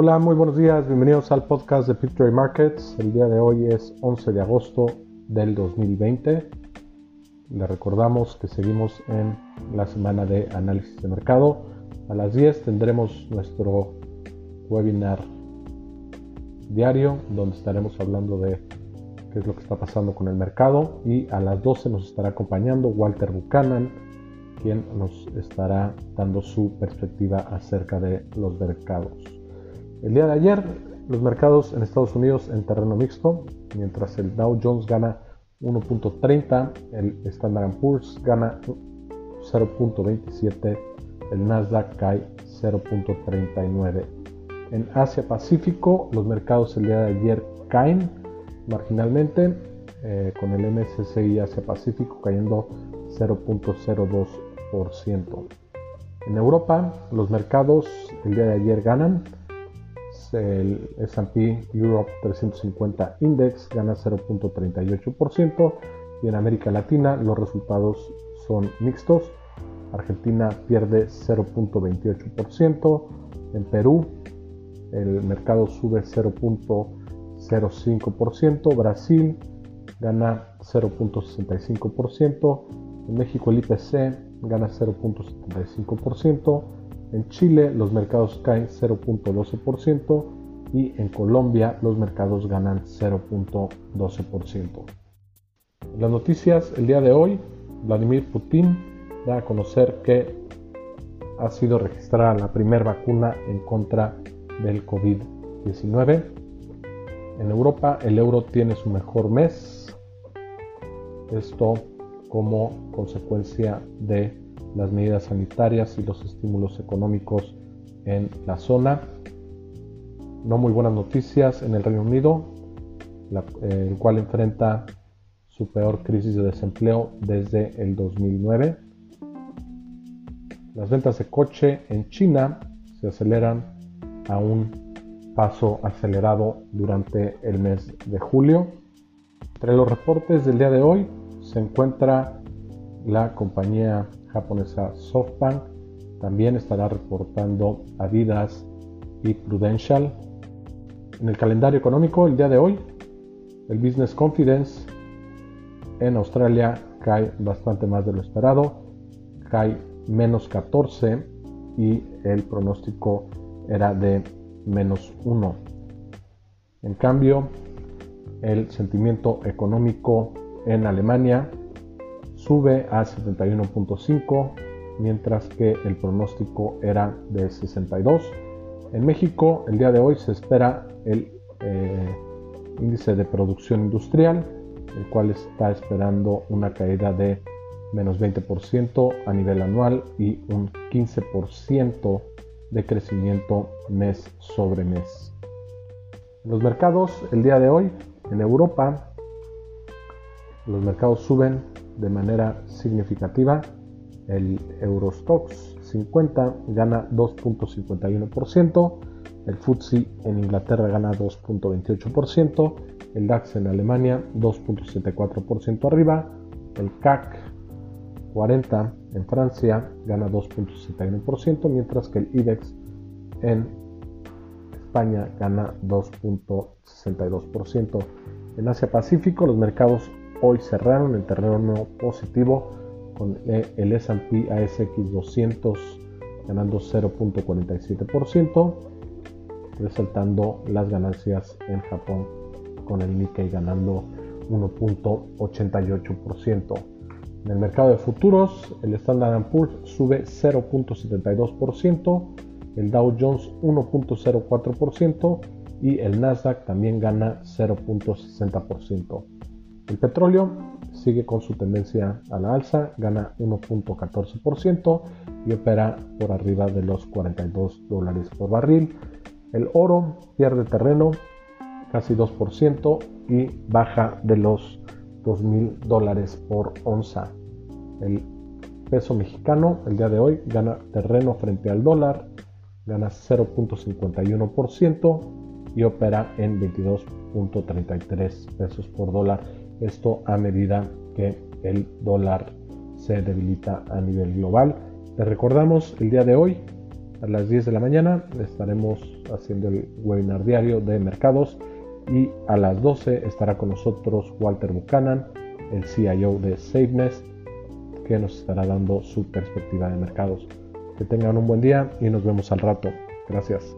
Hola, muy buenos días, bienvenidos al podcast de Picture Markets. El día de hoy es 11 de agosto del 2020. Les recordamos que seguimos en la semana de análisis de mercado. A las 10 tendremos nuestro webinar diario donde estaremos hablando de qué es lo que está pasando con el mercado y a las 12 nos estará acompañando Walter Buchanan quien nos estará dando su perspectiva acerca de los mercados. El día de ayer los mercados en Estados Unidos en terreno mixto, mientras el Dow Jones gana 1.30, el Standard Poor's gana 0.27, el Nasdaq cae 0.39. En Asia Pacífico los mercados el día de ayer caen marginalmente, eh, con el MSCI Asia Pacífico cayendo 0.02%. En Europa, los mercados el día de ayer ganan. El SP Europe 350 Index gana 0.38% y en América Latina los resultados son mixtos. Argentina pierde 0.28%. En Perú el mercado sube 0.05%. Brasil gana 0.65%. En México el IPC gana 0.75%, en Chile los mercados caen 0.12% y en Colombia los mercados ganan 0.12%. En las noticias el día de hoy, Vladimir Putin da a conocer que ha sido registrada la primera vacuna en contra del COVID-19. En Europa el euro tiene su mejor mes. Esto como consecuencia de las medidas sanitarias y los estímulos económicos en la zona. No muy buenas noticias en el Reino Unido, el cual enfrenta su peor crisis de desempleo desde el 2009. Las ventas de coche en China se aceleran a un paso acelerado durante el mes de julio. Entre los reportes del día de hoy se encuentra la compañía japonesa SoftBank. También estará reportando Adidas y Prudential. En el calendario económico, el día de hoy, el Business Confidence en Australia cae bastante más de lo esperado, cae menos 14 y el pronóstico era de menos 1. En cambio, el sentimiento económico en Alemania sube a 71.5, mientras que el pronóstico era de 62. En México, el día de hoy se espera el eh, índice de producción industrial, el cual está esperando una caída de menos 20% a nivel anual y un 15% de crecimiento mes sobre mes. los mercados, el día de hoy, en Europa, los mercados suben de manera significativa. El Eurostox 50 gana 2.51%, el FTSE en Inglaterra gana 2.28%, el DAX en Alemania 2.64% arriba, el CAC 40 en Francia gana 2.61%, mientras que el IBEX en España gana 2.62%. En Asia Pacífico los mercados hoy cerraron en terreno positivo con el S&P ASX 200 ganando 0.47%, resaltando las ganancias en Japón con el Nikkei ganando 1.88%. En el mercado de futuros, el Standard Poor's sube 0.72%, el Dow Jones 1.04% y el Nasdaq también gana 0.60%. El petróleo sigue con su tendencia a la alza, gana 1.14% y opera por arriba de los 42 dólares por barril. El oro pierde terreno casi 2% y baja de los 2.000 dólares por onza. El peso mexicano el día de hoy gana terreno frente al dólar, gana 0.51% y opera en 22.33 pesos por dólar esto a medida que el dólar se debilita a nivel global. Les recordamos el día de hoy a las 10 de la mañana estaremos haciendo el webinar diario de mercados y a las 12 estará con nosotros Walter Buchanan, el CIO de SafeNest, que nos estará dando su perspectiva de mercados. Que tengan un buen día y nos vemos al rato. Gracias.